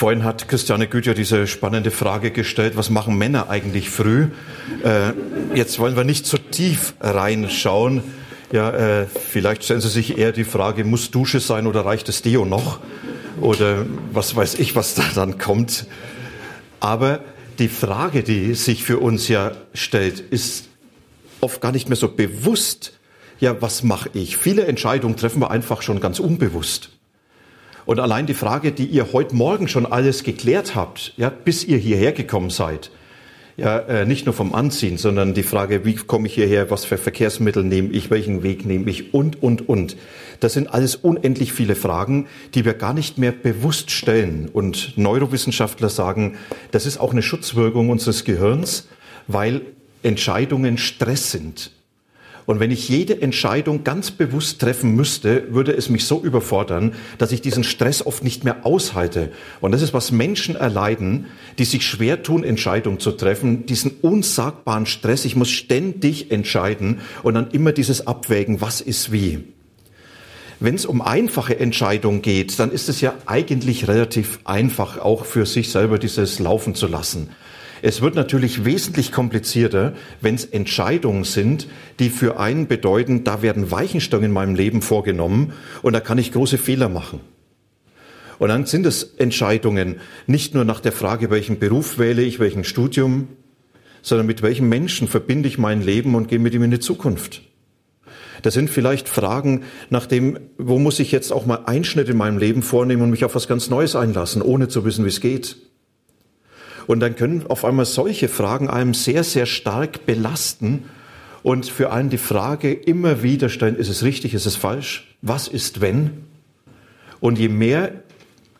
Vorhin hat Christiane Güter diese spannende Frage gestellt, was machen Männer eigentlich früh? Äh, jetzt wollen wir nicht zu tief reinschauen. Ja, äh, vielleicht stellen Sie sich eher die Frage, muss Dusche sein oder reicht das Deo noch? Oder was weiß ich, was da dann kommt. Aber die Frage, die sich für uns ja stellt, ist oft gar nicht mehr so bewusst. Ja, was mache ich? Viele Entscheidungen treffen wir einfach schon ganz unbewusst. Und allein die Frage, die ihr heute Morgen schon alles geklärt habt, ja, bis ihr hierher gekommen seid, ja, äh, nicht nur vom Anziehen, sondern die Frage, wie komme ich hierher, was für Verkehrsmittel nehme ich, welchen Weg nehme ich und, und, und. Das sind alles unendlich viele Fragen, die wir gar nicht mehr bewusst stellen. Und Neurowissenschaftler sagen, das ist auch eine Schutzwirkung unseres Gehirns, weil Entscheidungen Stress sind. Und wenn ich jede Entscheidung ganz bewusst treffen müsste, würde es mich so überfordern, dass ich diesen Stress oft nicht mehr aushalte. Und das ist, was Menschen erleiden, die sich schwer tun, Entscheidungen zu treffen, diesen unsagbaren Stress. Ich muss ständig entscheiden und dann immer dieses Abwägen, was ist wie. Wenn es um einfache Entscheidungen geht, dann ist es ja eigentlich relativ einfach, auch für sich selber dieses laufen zu lassen. Es wird natürlich wesentlich komplizierter, wenn es Entscheidungen sind, die für einen bedeuten, da werden Weichenstellungen in meinem Leben vorgenommen und da kann ich große Fehler machen. Und dann sind es Entscheidungen nicht nur nach der Frage, welchen Beruf wähle ich, welchen Studium, sondern mit welchem Menschen verbinde ich mein Leben und gehe mit ihm in die Zukunft. Das sind vielleicht Fragen nach dem, wo muss ich jetzt auch mal Einschnitt in meinem Leben vornehmen und mich auf was ganz Neues einlassen, ohne zu wissen, wie es geht. Und dann können auf einmal solche Fragen einem sehr, sehr stark belasten und für einen die Frage immer wieder stellen, ist es richtig, ist es falsch? Was ist wenn? Und je mehr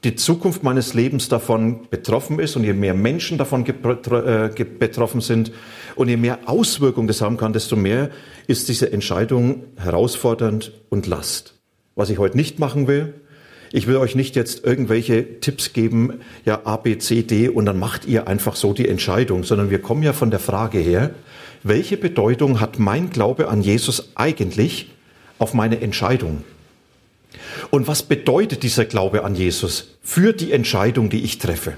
die Zukunft meines Lebens davon betroffen ist und je mehr Menschen davon äh, betroffen sind und je mehr Auswirkungen das haben kann, desto mehr ist diese Entscheidung herausfordernd und Last. Was ich heute nicht machen will, ich will euch nicht jetzt irgendwelche Tipps geben, ja A, B, C, D und dann macht ihr einfach so die Entscheidung, sondern wir kommen ja von der Frage her, welche Bedeutung hat mein Glaube an Jesus eigentlich auf meine Entscheidung? Und was bedeutet dieser Glaube an Jesus für die Entscheidung, die ich treffe?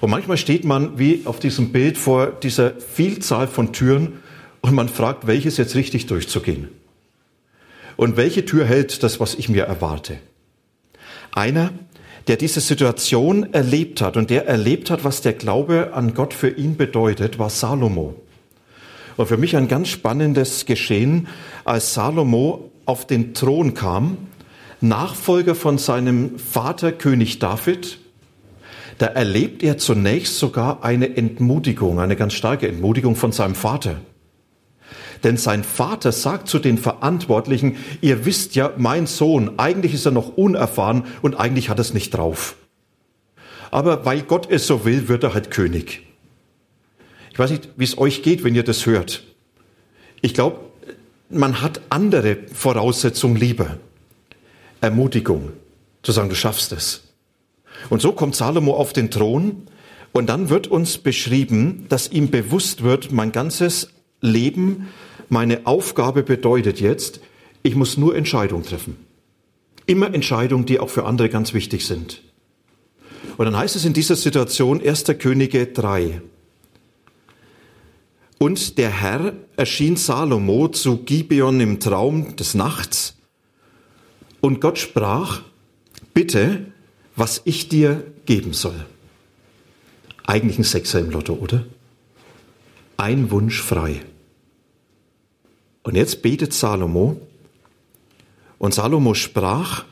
Und manchmal steht man wie auf diesem Bild vor dieser Vielzahl von Türen und man fragt, welches jetzt richtig durchzugehen. Und welche Tür hält das, was ich mir erwarte? Einer, der diese Situation erlebt hat und der erlebt hat, was der Glaube an Gott für ihn bedeutet, war Salomo. Und für mich ein ganz spannendes Geschehen, als Salomo auf den Thron kam, Nachfolger von seinem Vater König David, da erlebt er zunächst sogar eine Entmutigung, eine ganz starke Entmutigung von seinem Vater. Denn sein Vater sagt zu den Verantwortlichen, ihr wisst ja, mein Sohn, eigentlich ist er noch unerfahren und eigentlich hat er es nicht drauf. Aber weil Gott es so will, wird er halt König. Ich weiß nicht, wie es euch geht, wenn ihr das hört. Ich glaube, man hat andere Voraussetzungen lieber. Ermutigung, zu sagen, du schaffst es. Und so kommt Salomo auf den Thron und dann wird uns beschrieben, dass ihm bewusst wird, mein ganzes Leben meine Aufgabe bedeutet jetzt, ich muss nur Entscheidungen treffen. Immer Entscheidungen, die auch für andere ganz wichtig sind. Und dann heißt es in dieser Situation 1. Könige 3. Und der Herr erschien Salomo zu Gibeon im Traum des Nachts. Und Gott sprach, bitte, was ich dir geben soll. Eigentlich ein Sechser im Lotto, oder? Ein Wunsch frei. Und jetzt betet Salomo. Und Salomo sprach,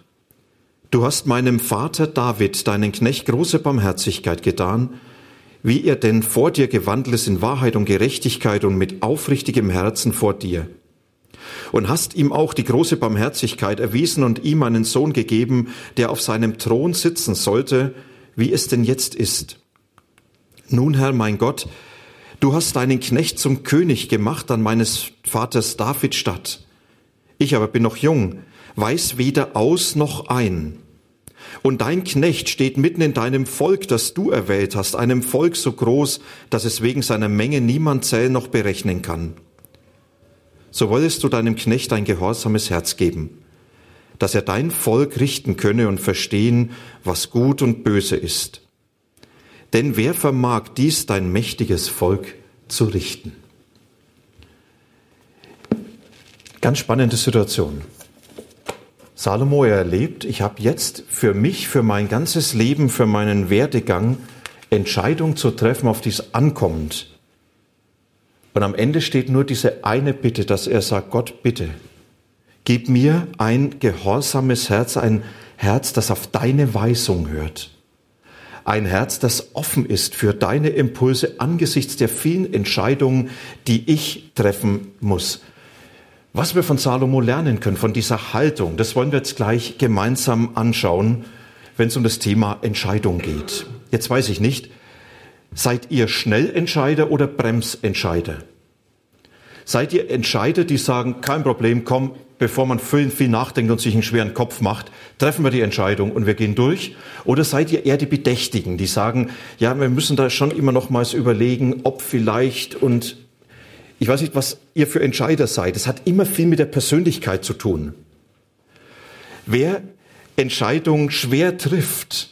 Du hast meinem Vater David, deinen Knecht, große Barmherzigkeit getan, wie er denn vor dir gewandelt ist in Wahrheit und Gerechtigkeit und mit aufrichtigem Herzen vor dir. Und hast ihm auch die große Barmherzigkeit erwiesen und ihm einen Sohn gegeben, der auf seinem Thron sitzen sollte, wie es denn jetzt ist. Nun, Herr, mein Gott, du hast deinen Knecht zum König gemacht an meines Vaters David Stadt. Ich aber bin noch jung, weiß weder aus noch ein. Und dein Knecht steht mitten in deinem Volk, das du erwählt hast, einem Volk so groß, dass es wegen seiner Menge niemand zählen noch berechnen kann. So wolltest du deinem Knecht ein gehorsames Herz geben, dass er dein Volk richten könne und verstehen, was gut und böse ist. Denn wer vermag dies dein mächtiges Volk zu richten? Ganz spannende Situation. Salomo erlebt, ich habe jetzt für mich, für mein ganzes Leben, für meinen Werdegang Entscheidung zu treffen, auf die es ankommt. Und am Ende steht nur diese eine Bitte, dass er sagt, Gott, bitte, gib mir ein gehorsames Herz, ein Herz, das auf deine Weisung hört. Ein Herz, das offen ist für deine Impulse angesichts der vielen Entscheidungen, die ich treffen muss. Was wir von Salomo lernen können, von dieser Haltung, das wollen wir jetzt gleich gemeinsam anschauen, wenn es um das Thema Entscheidung geht. Jetzt weiß ich nicht, seid ihr Schnellentscheider oder Bremsentscheider? Seid ihr Entscheider, die sagen, kein Problem, komm, bevor man viel, viel nachdenkt und sich einen schweren Kopf macht, treffen wir die Entscheidung und wir gehen durch? Oder seid ihr eher die Bedächtigen, die sagen, ja, wir müssen da schon immer nochmals überlegen, ob vielleicht und ich weiß nicht, was ihr für Entscheider seid. Es hat immer viel mit der Persönlichkeit zu tun. Wer Entscheidungen schwer trifft,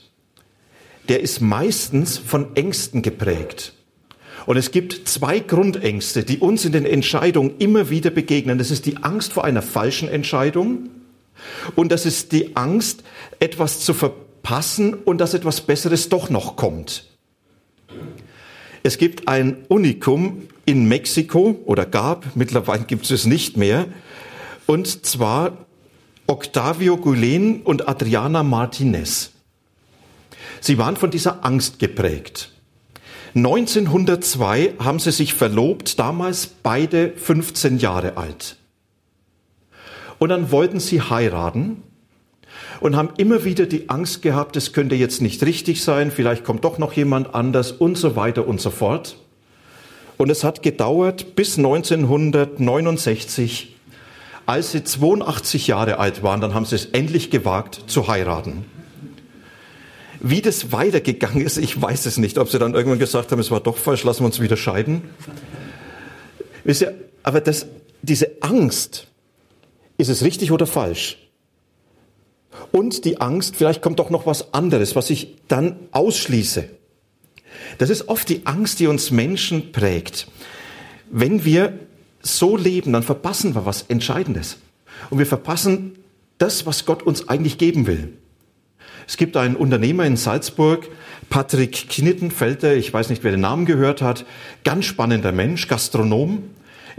der ist meistens von Ängsten geprägt. Und es gibt zwei Grundängste, die uns in den Entscheidungen immer wieder begegnen. Das ist die Angst vor einer falschen Entscheidung und das ist die Angst, etwas zu verpassen und dass etwas Besseres doch noch kommt. Es gibt ein Unikum in Mexiko oder gab, mittlerweile gibt es es nicht mehr, und zwar Octavio Gulen und Adriana Martinez. Sie waren von dieser Angst geprägt. 1902 haben sie sich verlobt, damals beide 15 Jahre alt. Und dann wollten sie heiraten und haben immer wieder die Angst gehabt, es könnte jetzt nicht richtig sein, vielleicht kommt doch noch jemand anders und so weiter und so fort. Und es hat gedauert bis 1969, als sie 82 Jahre alt waren, dann haben sie es endlich gewagt zu heiraten. Wie das weitergegangen ist, ich weiß es nicht. Ob sie dann irgendwann gesagt haben, es war doch falsch, lassen wir uns wieder scheiden. Wisst ihr, aber das, diese Angst, ist es richtig oder falsch? Und die Angst, vielleicht kommt doch noch was anderes, was ich dann ausschließe. Das ist oft die Angst, die uns Menschen prägt. Wenn wir so leben, dann verpassen wir was Entscheidendes. Und wir verpassen das, was Gott uns eigentlich geben will. Es gibt einen Unternehmer in Salzburg, Patrick Knittenfelder, ich weiß nicht, wer den Namen gehört hat, ganz spannender Mensch, Gastronom.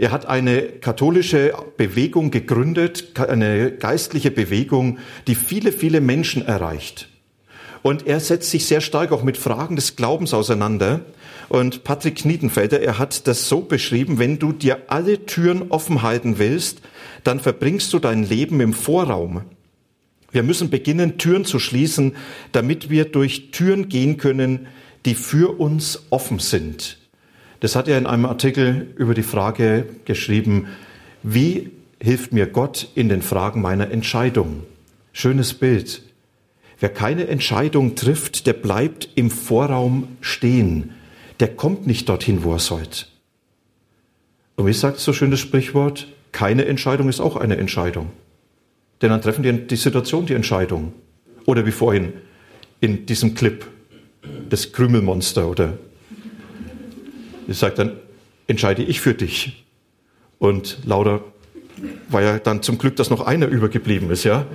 Er hat eine katholische Bewegung gegründet, eine geistliche Bewegung, die viele, viele Menschen erreicht. Und er setzt sich sehr stark auch mit Fragen des Glaubens auseinander. Und Patrick Knietenfelder, er hat das so beschrieben, wenn du dir alle Türen offen halten willst, dann verbringst du dein Leben im Vorraum. Wir müssen beginnen, Türen zu schließen, damit wir durch Türen gehen können, die für uns offen sind. Das hat er in einem Artikel über die Frage geschrieben, wie hilft mir Gott in den Fragen meiner Entscheidung? Schönes Bild. Wer keine Entscheidung trifft, der bleibt im Vorraum stehen. Der kommt nicht dorthin, wo er sollte. Und wie sagt so schön das Sprichwort? Keine Entscheidung ist auch eine Entscheidung. Denn dann treffen die, die Situation die Entscheidung. Oder wie vorhin in diesem Clip, das Krümelmonster oder ich sage dann, entscheide ich für dich. Und lauter war ja dann zum Glück, dass noch einer übergeblieben ist, ja.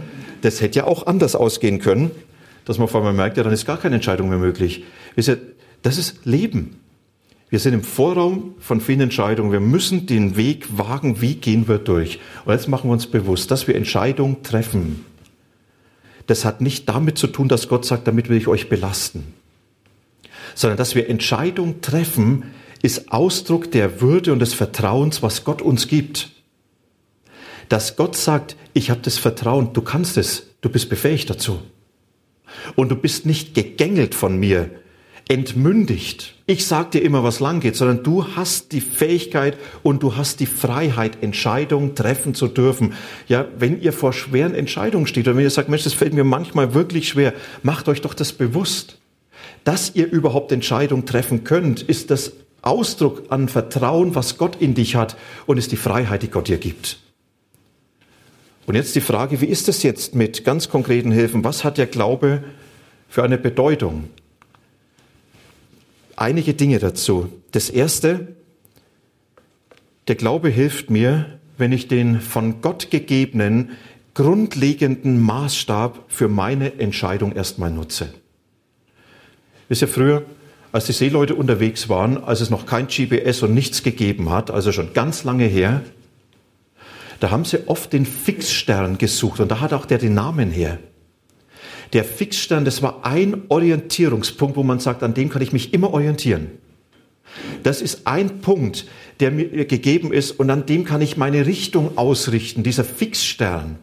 Das hätte ja auch anders ausgehen können, dass man vor allem merkt, ja, dann ist gar keine Entscheidung mehr möglich. Das ist Leben. Wir sind im Vorraum von vielen Entscheidungen. Wir müssen den Weg wagen, wie gehen wir durch. Und jetzt machen wir uns bewusst, dass wir Entscheidungen treffen. Das hat nicht damit zu tun, dass Gott sagt, damit will ich euch belasten, sondern dass wir Entscheidungen treffen, ist Ausdruck der Würde und des Vertrauens, was Gott uns gibt dass Gott sagt, ich habe das Vertrauen, du kannst es, du bist befähigt dazu. Und du bist nicht gegängelt von mir, entmündigt. Ich sag dir immer, was lang geht, sondern du hast die Fähigkeit und du hast die Freiheit, Entscheidungen treffen zu dürfen. Ja, wenn ihr vor schweren Entscheidungen steht oder wenn ihr sagt, Mensch, das fällt mir manchmal wirklich schwer, macht euch doch das bewusst. Dass ihr überhaupt Entscheidungen treffen könnt, ist das Ausdruck an Vertrauen, was Gott in dich hat und ist die Freiheit, die Gott dir gibt. Und jetzt die Frage, wie ist es jetzt mit ganz konkreten Hilfen? Was hat der Glaube für eine Bedeutung? Einige Dinge dazu. Das erste, der Glaube hilft mir, wenn ich den von Gott gegebenen, grundlegenden Maßstab für meine Entscheidung erstmal nutze. Wisst ihr, früher, als die Seeleute unterwegs waren, als es noch kein GPS und nichts gegeben hat, also schon ganz lange her, da haben sie oft den Fixstern gesucht und da hat auch der den Namen her. Der Fixstern, das war ein Orientierungspunkt, wo man sagt, an dem kann ich mich immer orientieren. Das ist ein Punkt, der mir gegeben ist und an dem kann ich meine Richtung ausrichten, dieser Fixstern.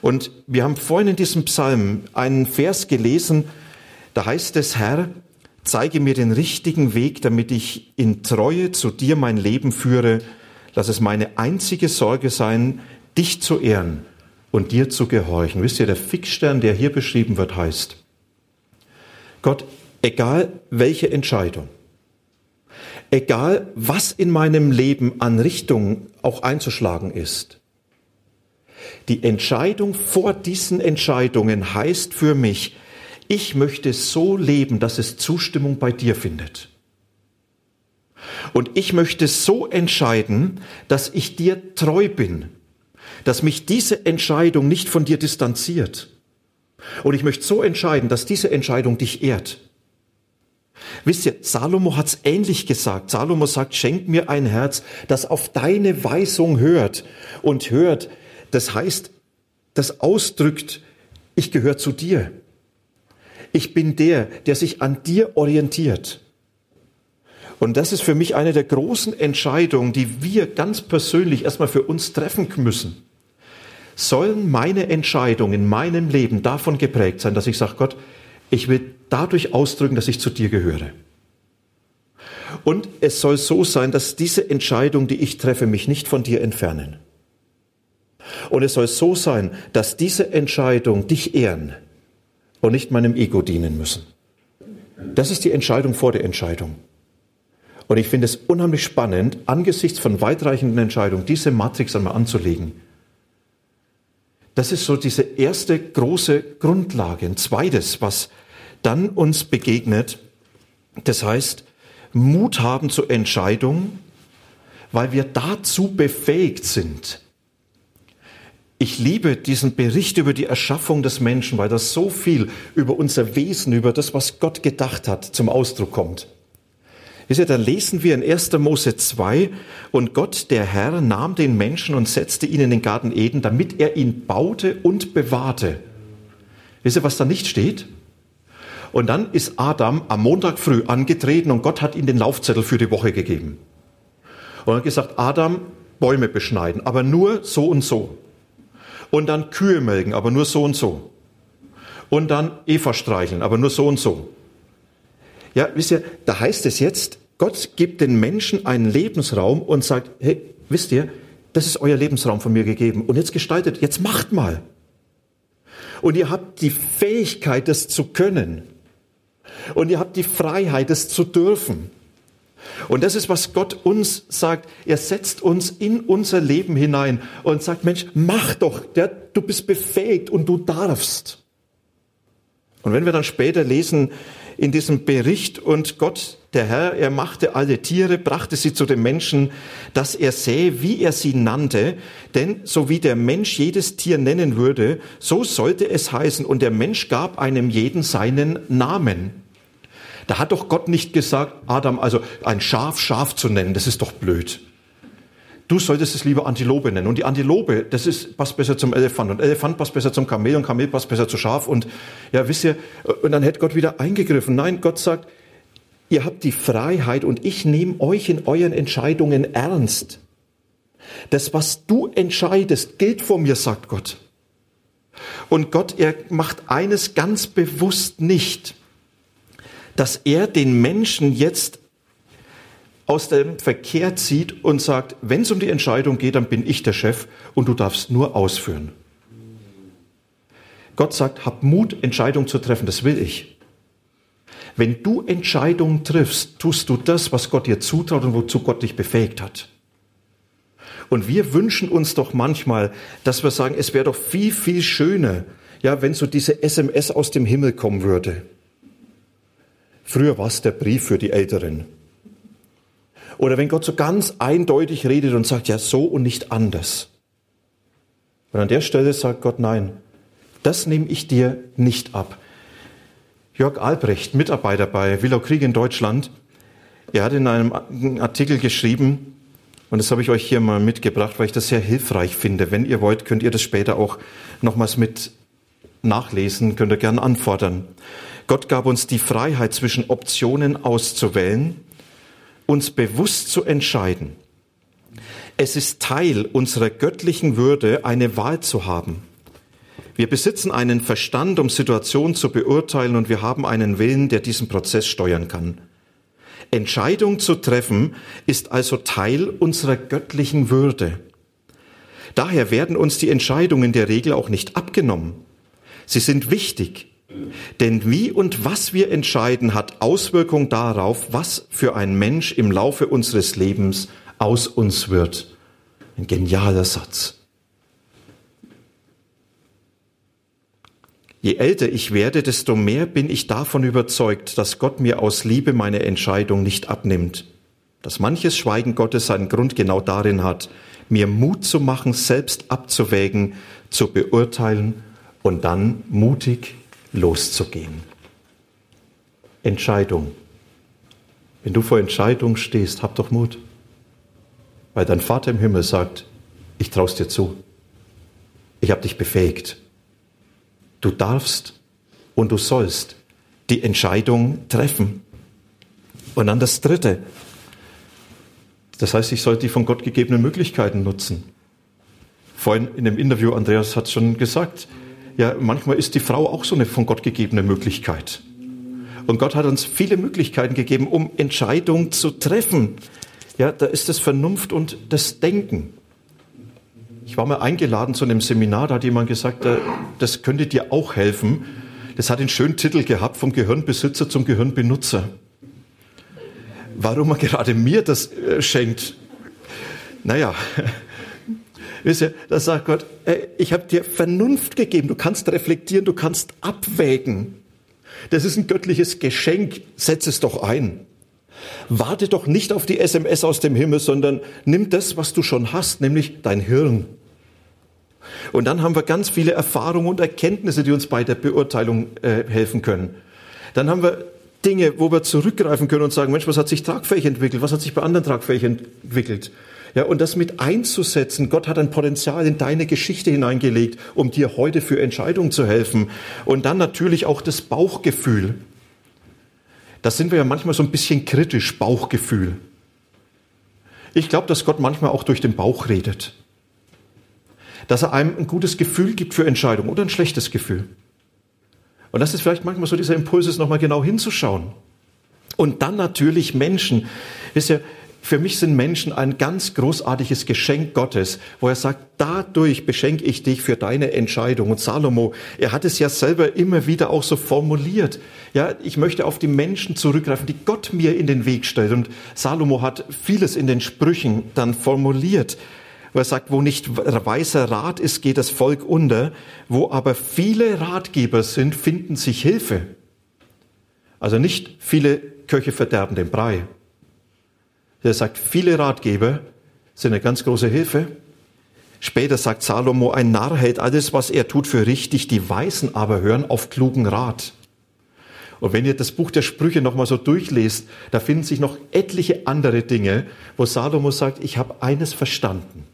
Und wir haben vorhin in diesem Psalm einen Vers gelesen, da heißt es, Herr, zeige mir den richtigen Weg, damit ich in Treue zu dir mein Leben führe. Lass es meine einzige Sorge sein, dich zu ehren und dir zu gehorchen. Wisst ihr, der Fixstern, der hier beschrieben wird, heißt, Gott, egal welche Entscheidung, egal was in meinem Leben an Richtung auch einzuschlagen ist, die Entscheidung vor diesen Entscheidungen heißt für mich, ich möchte so leben, dass es Zustimmung bei dir findet. Und ich möchte so entscheiden, dass ich dir treu bin, dass mich diese Entscheidung nicht von dir distanziert. Und ich möchte so entscheiden, dass diese Entscheidung dich ehrt. Wisst ihr, Salomo hat's ähnlich gesagt. Salomo sagt, schenk mir ein Herz, das auf deine Weisung hört und hört. Das heißt, das ausdrückt, ich gehöre zu dir. Ich bin der, der sich an dir orientiert. Und das ist für mich eine der großen Entscheidungen, die wir ganz persönlich erstmal für uns treffen müssen sollen meine Entscheidungen in meinem Leben davon geprägt sein, dass ich sage, Gott, ich will dadurch ausdrücken, dass ich zu dir gehöre. Und es soll so sein, dass diese Entscheidung, die ich treffe, mich nicht von dir entfernen. Und es soll so sein, dass diese Entscheidung dich ehren und nicht meinem Ego dienen müssen. Das ist die Entscheidung vor der Entscheidung. Und ich finde es unheimlich spannend, angesichts von weitreichenden Entscheidungen diese Matrix einmal anzulegen das ist so diese erste große Grundlage. Ein zweites, was dann uns begegnet, das heißt, Mut haben zur Entscheidung, weil wir dazu befähigt sind. Ich liebe diesen Bericht über die Erschaffung des Menschen, weil das so viel über unser Wesen, über das, was Gott gedacht hat, zum Ausdruck kommt. Wisst ihr, da lesen wir in 1. Mose 2, und Gott, der Herr, nahm den Menschen und setzte ihn in den Garten Eden, damit er ihn baute und bewahrte. Wisst ihr, was da nicht steht? Und dann ist Adam am Montag früh angetreten und Gott hat ihm den Laufzettel für die Woche gegeben. Und hat gesagt, Adam, Bäume beschneiden, aber nur so und so. Und dann Kühe melken, aber nur so und so. Und dann Eva streicheln, aber nur so und so. Ja, wisst ihr, da heißt es jetzt, Gott gibt den Menschen einen Lebensraum und sagt, hey, wisst ihr, das ist euer Lebensraum von mir gegeben. Und jetzt gestaltet, jetzt macht mal. Und ihr habt die Fähigkeit, das zu können. Und ihr habt die Freiheit, das zu dürfen. Und das ist, was Gott uns sagt. Er setzt uns in unser Leben hinein und sagt, Mensch, mach doch, der, du bist befähigt und du darfst. Und wenn wir dann später lesen, in diesem Bericht und Gott, der Herr, er machte alle Tiere, brachte sie zu dem Menschen, dass er sähe, wie er sie nannte, denn so wie der Mensch jedes Tier nennen würde, so sollte es heißen und der Mensch gab einem jeden seinen Namen. Da hat doch Gott nicht gesagt, Adam, also ein Schaf Schaf zu nennen, das ist doch blöd. Du solltest es lieber Antilope nennen. Und die Antilope, das ist, passt besser zum Elefant. Und Elefant passt besser zum Kamel und Kamel passt besser zu Schaf. Und ja, wisst ihr, und dann hätte Gott wieder eingegriffen. Nein, Gott sagt, ihr habt die Freiheit und ich nehme euch in euren Entscheidungen ernst. Das, was du entscheidest, gilt vor mir, sagt Gott. Und Gott, er macht eines ganz bewusst nicht, dass er den Menschen jetzt aus dem Verkehr zieht und sagt, wenn es um die Entscheidung geht, dann bin ich der Chef und du darfst nur ausführen. Gott sagt, hab Mut, Entscheidungen zu treffen, das will ich. Wenn du Entscheidungen triffst, tust du das, was Gott dir zutraut und wozu Gott dich befähigt hat. Und wir wünschen uns doch manchmal, dass wir sagen, es wäre doch viel, viel schöner, ja, wenn so diese SMS aus dem Himmel kommen würde. Früher war es der Brief für die Älteren. Oder wenn Gott so ganz eindeutig redet und sagt, ja, so und nicht anders. Und an der Stelle sagt Gott, nein, das nehme ich dir nicht ab. Jörg Albrecht, Mitarbeiter bei Willow Krieg in Deutschland, er hat in einem Artikel geschrieben, und das habe ich euch hier mal mitgebracht, weil ich das sehr hilfreich finde. Wenn ihr wollt, könnt ihr das später auch nochmals mit nachlesen, könnt ihr gern anfordern. Gott gab uns die Freiheit, zwischen Optionen auszuwählen, uns bewusst zu entscheiden. Es ist Teil unserer göttlichen Würde, eine Wahl zu haben. Wir besitzen einen Verstand, um Situationen zu beurteilen und wir haben einen Willen, der diesen Prozess steuern kann. Entscheidung zu treffen ist also Teil unserer göttlichen Würde. Daher werden uns die Entscheidungen der Regel auch nicht abgenommen. Sie sind wichtig, denn wie und was wir entscheiden, hat Auswirkung darauf, was für ein Mensch im Laufe unseres Lebens aus uns wird. Ein genialer Satz. Je älter ich werde, desto mehr bin ich davon überzeugt, dass Gott mir aus Liebe meine Entscheidung nicht abnimmt. Dass manches Schweigen Gottes seinen Grund genau darin hat, mir Mut zu machen, selbst abzuwägen, zu beurteilen und dann mutig loszugehen. Entscheidung. Wenn du vor Entscheidung stehst, hab doch Mut. Weil dein Vater im Himmel sagt, ich traust dir zu. Ich habe dich befähigt. Du darfst und du sollst die Entscheidung treffen. Und dann das Dritte. Das heißt, ich sollte die von Gott gegebenen Möglichkeiten nutzen. Vorhin in dem Interview, Andreas hat es schon gesagt, ja, manchmal ist die Frau auch so eine von Gott gegebene Möglichkeit. Und Gott hat uns viele Möglichkeiten gegeben, um Entscheidungen zu treffen. Ja, da ist das Vernunft und das Denken. Ich war mal eingeladen zu einem Seminar, da hat jemand gesagt, äh, das könnte dir auch helfen. Das hat einen schönen Titel gehabt, vom Gehirnbesitzer zum Gehirnbenutzer. Warum er gerade mir das äh, schenkt? Naja, wisst ihr, da sagt Gott, äh, ich habe dir Vernunft gegeben, du kannst reflektieren, du kannst abwägen. Das ist ein göttliches Geschenk, setz es doch ein. Warte doch nicht auf die SMS aus dem Himmel, sondern nimm das, was du schon hast, nämlich dein Hirn. Und dann haben wir ganz viele Erfahrungen und Erkenntnisse, die uns bei der Beurteilung äh, helfen können. Dann haben wir Dinge, wo wir zurückgreifen können und sagen, Mensch, was hat sich tragfähig entwickelt? Was hat sich bei anderen tragfähig entwickelt? Ja, und das mit einzusetzen. Gott hat ein Potenzial in deine Geschichte hineingelegt, um dir heute für Entscheidungen zu helfen. Und dann natürlich auch das Bauchgefühl. Da sind wir ja manchmal so ein bisschen kritisch, Bauchgefühl. Ich glaube, dass Gott manchmal auch durch den Bauch redet dass er einem ein gutes Gefühl gibt für Entscheidungen oder ein schlechtes Gefühl. Und das ist vielleicht manchmal so dieser Impuls, es nochmal genau hinzuschauen. Und dann natürlich Menschen. Wisst ihr, für mich sind Menschen ein ganz großartiges Geschenk Gottes, wo er sagt, dadurch beschenke ich dich für deine Entscheidung. Und Salomo, er hat es ja selber immer wieder auch so formuliert. Ja, ich möchte auf die Menschen zurückgreifen, die Gott mir in den Weg stellt. Und Salomo hat vieles in den Sprüchen dann formuliert wo er sagt, wo nicht weiser Rat ist, geht das Volk unter, wo aber viele Ratgeber sind, finden sich Hilfe. Also nicht viele Köche verderben den Brei. Er sagt, viele Ratgeber sind eine ganz große Hilfe. Später sagt Salomo, ein Narr hält alles, was er tut, für richtig, die Weisen aber hören auf klugen Rat. Und wenn ihr das Buch der Sprüche nochmal so durchlest, da finden sich noch etliche andere Dinge, wo Salomo sagt, ich habe eines verstanden.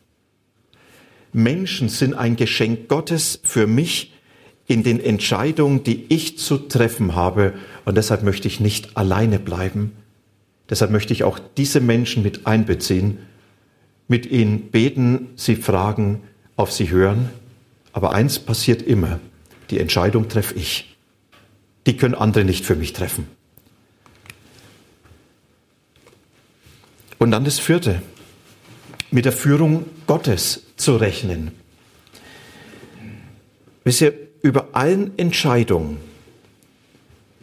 Menschen sind ein Geschenk Gottes für mich in den Entscheidungen, die ich zu treffen habe. Und deshalb möchte ich nicht alleine bleiben. Deshalb möchte ich auch diese Menschen mit einbeziehen, mit ihnen beten, sie fragen, auf sie hören. Aber eins passiert immer, die Entscheidung treffe ich. Die können andere nicht für mich treffen. Und dann das vierte, mit der Führung Gottes zu rechnen. Wisst ihr, über allen Entscheidungen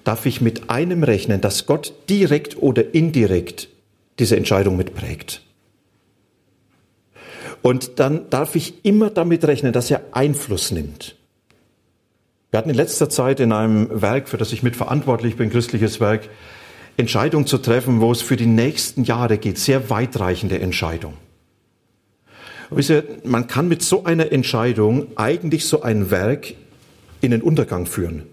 darf ich mit einem rechnen, dass Gott direkt oder indirekt diese Entscheidung mitprägt. Und dann darf ich immer damit rechnen, dass er Einfluss nimmt. Wir hatten in letzter Zeit in einem Werk, für das ich mitverantwortlich bin, christliches Werk, Entscheidungen zu treffen, wo es für die nächsten Jahre geht, sehr weitreichende Entscheidungen. wisst ihr, man kann mit so einer Entscheidung eigentlich so ein Werk in den Untergang führen.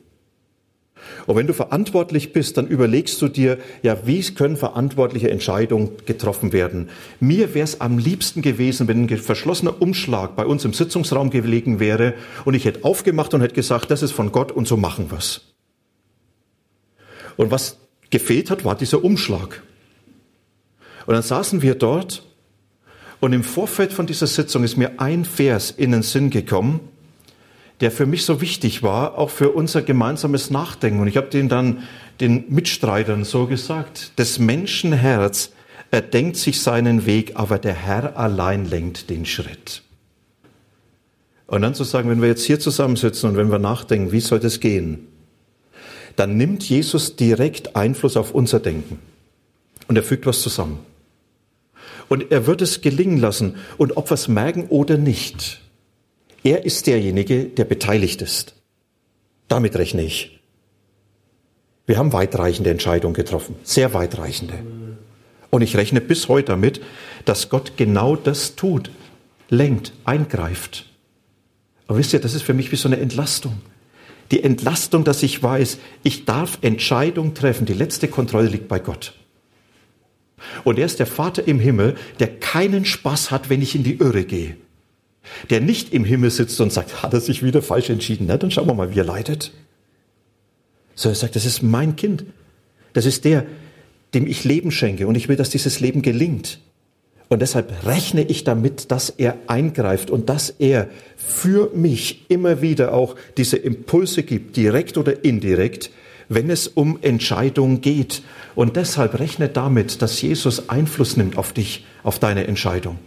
Und wenn du verantwortlich bist, dann überlegst du dir, ja, wie können verantwortliche Entscheidungen getroffen werden? Mir wäre es am liebsten gewesen, wenn ein verschlossener Umschlag bei uns im Sitzungsraum gelegen wäre und ich hätte aufgemacht und hätte gesagt, das ist von Gott und so machen wir's. Und was gefehlt hat, war dieser Umschlag. Und dann saßen wir dort und im Vorfeld von dieser Sitzung ist mir ein Vers in den Sinn gekommen, der für mich so wichtig war, auch für unser gemeinsames Nachdenken. Und ich habe den dann den Mitstreitern so gesagt, des Menschen Herz erdenkt sich seinen Weg, aber der Herr allein lenkt den Schritt. Und dann zu sagen, wenn wir jetzt hier zusammensitzen und wenn wir nachdenken, wie soll das gehen, dann nimmt Jesus direkt Einfluss auf unser Denken. Und er fügt was zusammen. Und er wird es gelingen lassen. Und ob wir es merken oder nicht, er ist derjenige, der beteiligt ist. Damit rechne ich. Wir haben weitreichende Entscheidungen getroffen, sehr weitreichende. Und ich rechne bis heute damit, dass Gott genau das tut, lenkt, eingreift. Aber wisst ihr, das ist für mich wie so eine Entlastung. Die Entlastung, dass ich weiß, ich darf Entscheidungen treffen. Die letzte Kontrolle liegt bei Gott. Und er ist der Vater im Himmel, der keinen Spaß hat, wenn ich in die Irre gehe der nicht im Himmel sitzt und sagt, hat er sich wieder falsch entschieden? Na, dann schauen wir mal, wie er leidet. So, er sagt, das ist mein Kind. Das ist der, dem ich Leben schenke und ich will, dass dieses Leben gelingt. Und deshalb rechne ich damit, dass er eingreift und dass er für mich immer wieder auch diese Impulse gibt, direkt oder indirekt, wenn es um Entscheidungen geht. Und deshalb rechne damit, dass Jesus Einfluss nimmt auf dich, auf deine Entscheidung.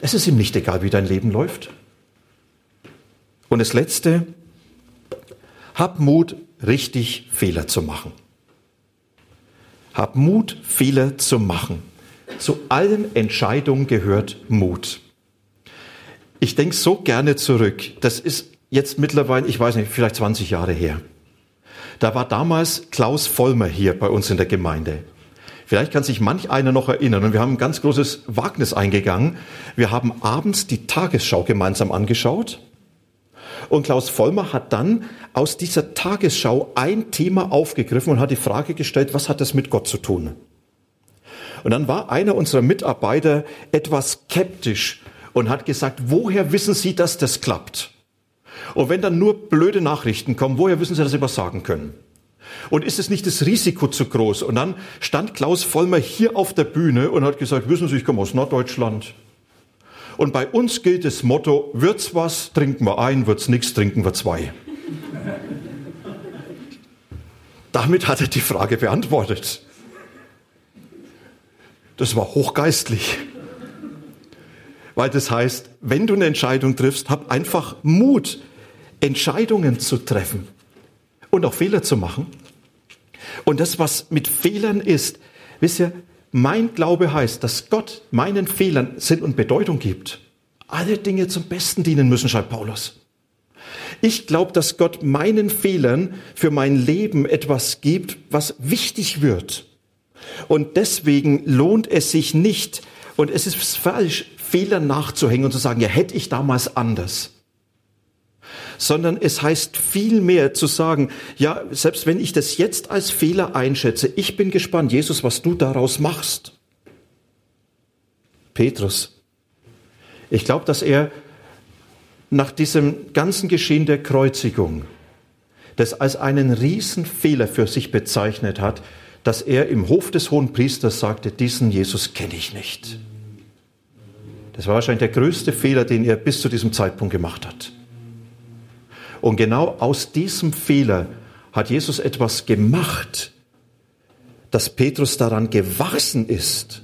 Es ist ihm nicht egal, wie dein Leben läuft. Und das Letzte, hab Mut, richtig Fehler zu machen. Hab Mut, Fehler zu machen. Zu allen Entscheidungen gehört Mut. Ich denke so gerne zurück. Das ist jetzt mittlerweile, ich weiß nicht, vielleicht 20 Jahre her. Da war damals Klaus Vollmer hier bei uns in der Gemeinde. Vielleicht kann sich manch einer noch erinnern. Und wir haben ein ganz großes Wagnis eingegangen. Wir haben abends die Tagesschau gemeinsam angeschaut. Und Klaus Vollmer hat dann aus dieser Tagesschau ein Thema aufgegriffen und hat die Frage gestellt, was hat das mit Gott zu tun? Und dann war einer unserer Mitarbeiter etwas skeptisch und hat gesagt, woher wissen Sie, dass das klappt? Und wenn dann nur blöde Nachrichten kommen, woher wissen Sie, dass Sie was sagen können? Und ist es nicht das Risiko zu groß? Und dann stand Klaus Vollmer hier auf der Bühne und hat gesagt, wissen Sie, ich komme aus Norddeutschland. Und bei uns gilt das Motto, wird's was, trinken wir ein, wird's nichts, trinken wir zwei. Damit hat er die Frage beantwortet. Das war hochgeistlich. Weil das heißt, wenn du eine Entscheidung triffst, hab einfach Mut, Entscheidungen zu treffen und auch Fehler zu machen. Und das, was mit Fehlern ist, wisst ihr, mein Glaube heißt, dass Gott meinen Fehlern Sinn und Bedeutung gibt. Alle Dinge zum Besten dienen müssen, schreibt Paulus. Ich glaube, dass Gott meinen Fehlern für mein Leben etwas gibt, was wichtig wird. Und deswegen lohnt es sich nicht, und es ist falsch, Fehlern nachzuhängen und zu sagen, ja, hätte ich damals anders sondern es heißt vielmehr zu sagen, ja, selbst wenn ich das jetzt als Fehler einschätze, ich bin gespannt, Jesus, was du daraus machst. Petrus. Ich glaube, dass er nach diesem ganzen Geschehen der Kreuzigung das als einen Riesenfehler für sich bezeichnet hat, dass er im Hof des Hohen Priesters sagte, diesen Jesus kenne ich nicht. Das war wahrscheinlich der größte Fehler, den er bis zu diesem Zeitpunkt gemacht hat. Und genau aus diesem Fehler hat Jesus etwas gemacht, dass Petrus daran gewachsen ist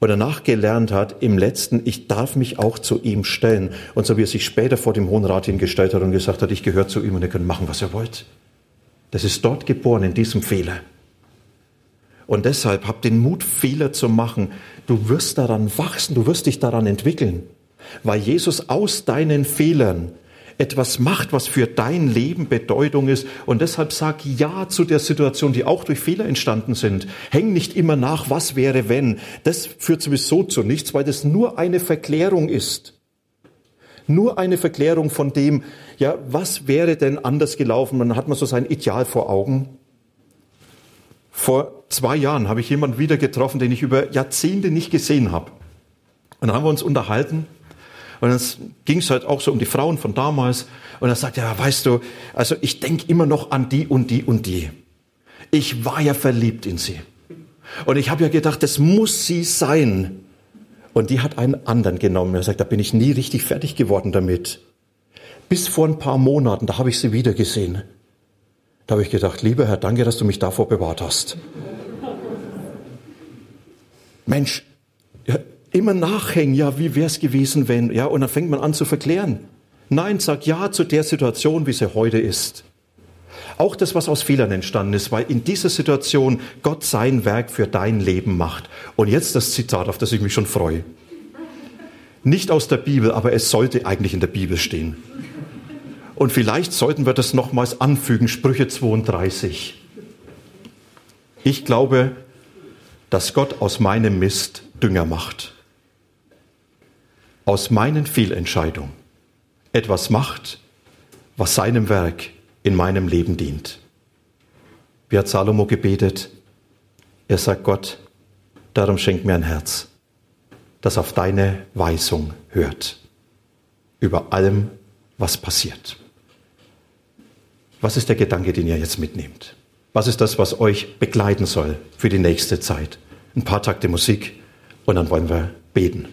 und danach gelernt hat, im letzten, ich darf mich auch zu ihm stellen. Und so wie er sich später vor dem Hohen Rat hingestellt hat und gesagt hat, ich gehöre zu ihm und ihr könnt machen, was ihr wollt. Das ist dort geboren, in diesem Fehler. Und deshalb hab den Mut, Fehler zu machen. Du wirst daran wachsen, du wirst dich daran entwickeln, weil Jesus aus deinen Fehlern etwas macht, was für dein Leben Bedeutung ist. Und deshalb sag Ja zu der Situation, die auch durch Fehler entstanden sind. Häng nicht immer nach, was wäre, wenn. Das führt sowieso zu nichts, weil das nur eine Verklärung ist. Nur eine Verklärung von dem, ja, was wäre denn anders gelaufen? Dann hat man so sein Ideal vor Augen. Vor zwei Jahren habe ich jemanden wieder getroffen, den ich über Jahrzehnte nicht gesehen habe. Und dann haben wir uns unterhalten und dann ging es halt auch so um die Frauen von damals. Und er sagt, ja, weißt du, also ich denke immer noch an die und die und die. Ich war ja verliebt in sie. Und ich habe ja gedacht, das muss sie sein. Und die hat einen anderen genommen. Er sagt, da bin ich nie richtig fertig geworden damit. Bis vor ein paar Monaten, da habe ich sie wieder gesehen. Da habe ich gedacht, lieber Herr, danke, dass du mich davor bewahrt hast. Mensch, ja, immer nachhängen, ja, wie wäre es gewesen, wenn, ja, und dann fängt man an zu verklären. Nein, sag ja zu der Situation, wie sie heute ist. Auch das, was aus Fehlern entstanden ist, weil in dieser Situation Gott sein Werk für dein Leben macht. Und jetzt das Zitat, auf das ich mich schon freue. Nicht aus der Bibel, aber es sollte eigentlich in der Bibel stehen. Und vielleicht sollten wir das nochmals anfügen, Sprüche 32. Ich glaube, dass Gott aus meinem Mist Dünger macht aus meinen Fehlentscheidungen etwas macht, was seinem Werk in meinem Leben dient. Wie hat Salomo gebetet? Er sagt Gott, darum schenk mir ein Herz, das auf deine Weisung hört, über allem, was passiert. Was ist der Gedanke, den ihr jetzt mitnehmt? Was ist das, was euch begleiten soll für die nächste Zeit? Ein paar Takte Musik und dann wollen wir beten.